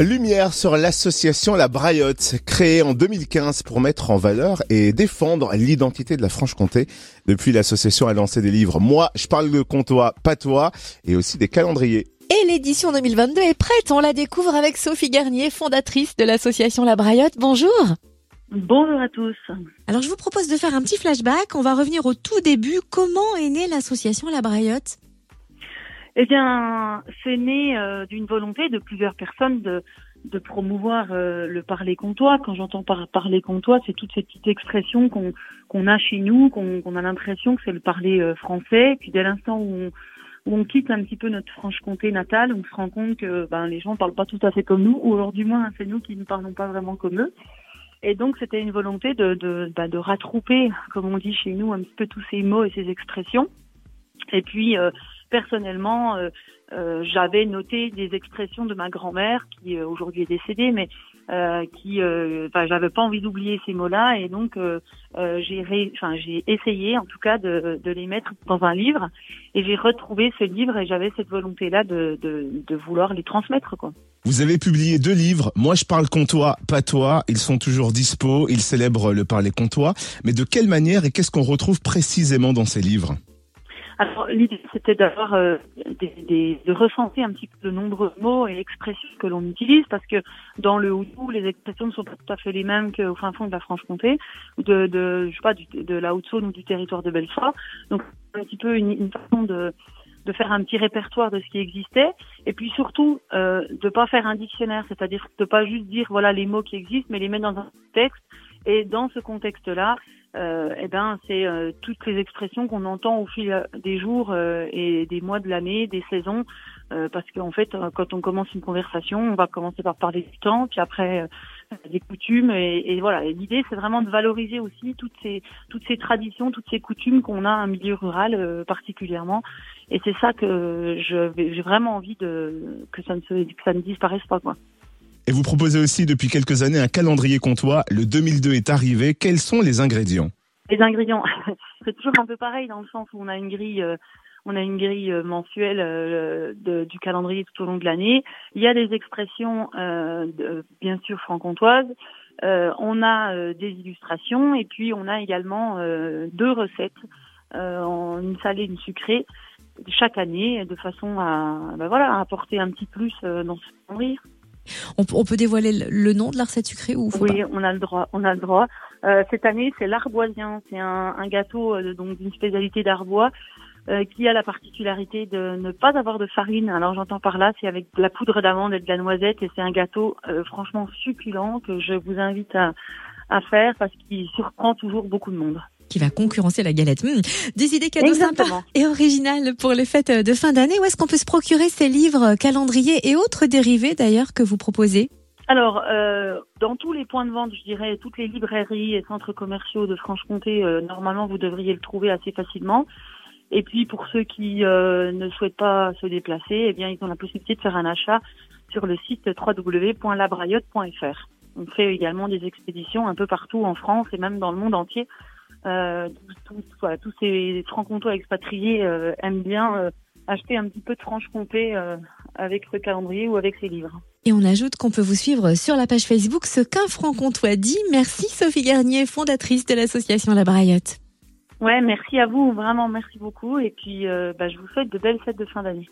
Lumière sur l'association La Braillotte, créée en 2015 pour mettre en valeur et défendre l'identité de la Franche-Comté. Depuis, l'association a lancé des livres Moi, je parle de comtois, pas toi, et aussi des calendriers. Et l'édition 2022 est prête, on la découvre avec Sophie Garnier, fondatrice de l'association La Braillotte. Bonjour Bonjour à tous. Alors je vous propose de faire un petit flashback, on va revenir au tout début. Comment est née l'association La Braillotte? Eh bien, c'est né euh, d'une volonté de plusieurs personnes de, de promouvoir euh, le parler comtois. Quand j'entends par parler comtois, c'est toutes ces petites expressions qu'on qu'on a chez nous, qu'on qu'on a l'impression que c'est le parler euh, français. Puis dès l'instant où on, où on quitte un petit peu notre Franche-Comté natale, on se rend compte que ben, les gens parlent pas tout à fait comme nous, ou alors du moins c'est nous qui ne parlons pas vraiment comme eux. Et donc c'était une volonté de, de, bah, de rattraper, comme on dit chez nous, un petit peu tous ces mots et ces expressions. Et puis euh, personnellement, euh, euh, j'avais noté des expressions de ma grand-mère qui euh, aujourd'hui est décédée, mais qui, j'avais pas envie d'oublier ces mots-là, et donc j'ai, enfin, j'ai essayé, en tout cas, de, les mettre dans un livre, et j'ai retrouvé ce livre, et j'avais cette volonté-là de, vouloir les transmettre. Vous avez publié deux livres. Moi, je parle comtois, pas toi. Ils sont toujours dispo. Ils célèbrent le parler comtois. Mais de quelle manière et qu'est-ce qu'on retrouve précisément dans ces livres? L'idée c'était d'avoir euh, des, des, de recenser un petit peu de nombreux mots et expressions que l'on utilise parce que dans le Houdou les expressions ne sont pas tout à fait les mêmes qu'au fin fond de la Franche-Comté de, de je sais pas de la Haute-Saône ou du territoire de Belfort. Donc un petit peu une, une façon de de faire un petit répertoire de ce qui existait et puis surtout euh, de pas faire un dictionnaire, c'est-à-dire de pas juste dire voilà les mots qui existent mais les mettre dans un texte et dans ce contexte-là euh, eh ben c'est euh, toutes les expressions qu'on entend au fil des jours euh, et des mois de l'année, des saisons, euh, parce qu'en fait, euh, quand on commence une conversation, on va commencer par parler du temps, puis après des coutumes, et, et voilà. L'idée, c'est vraiment de valoriser aussi toutes ces toutes ces traditions, toutes ces coutumes qu'on a en milieu rural particulièrement, et c'est ça que j'ai vraiment envie de que ça ne se que ça ne disparaisse pas quoi. Et vous proposez aussi depuis quelques années un calendrier comtois. Le 2002 est arrivé. Quels sont les ingrédients? Les ingrédients, c'est toujours un peu pareil dans le sens où on a une grille, euh, on a une grille euh, mensuelle euh, du calendrier tout au long de l'année. Il y a des expressions, bien sûr franc-comtoises. On a des illustrations et puis on a également deux recettes, une salée, une sucrée, chaque année, de façon à, ben voilà, apporter un petit plus dans ce calendrier. On, on, peut dévoiler le nom de la recette sucrée ou Oui, on a le droit. On a le droit. Euh, cette année, c'est l'arboisien. C'est un, un, gâteau euh, donc d'une spécialité d'Arbois euh, qui a la particularité de ne pas avoir de farine. Alors j'entends par là, c'est avec de la poudre d'amande et de la noisette, et c'est un gâteau euh, franchement succulent que je vous invite à, à faire parce qu'il surprend toujours beaucoup de monde qui va concurrencer la galette. Mmh. Des idées cadeaux sympas et originales pour les fêtes de fin d'année. Où est-ce qu'on peut se procurer ces livres, calendriers et autres dérivés d'ailleurs que vous proposez? Alors, euh, dans tous les points de vente, je dirais, toutes les librairies et centres commerciaux de Franche-Comté, euh, normalement, vous devriez le trouver assez facilement. Et puis, pour ceux qui euh, ne souhaitent pas se déplacer, eh bien, ils ont la possibilité de faire un achat sur le site www.labrayotte.fr. On fait également des expéditions un peu partout en France et même dans le monde entier euh, tous, voilà, tous ces francs-comtois expatriés euh, aiment bien euh, acheter un petit peu de Franche-Comté euh, avec ce calendrier ou avec ces livres. Et on ajoute qu'on peut vous suivre sur la page Facebook Ce qu'un franc-comtois dit. Merci Sophie Garnier, fondatrice de l'association La Braillotte. Ouais, merci à vous, vraiment merci beaucoup. Et puis, bah, je vous souhaite de belles fêtes de fin d'année.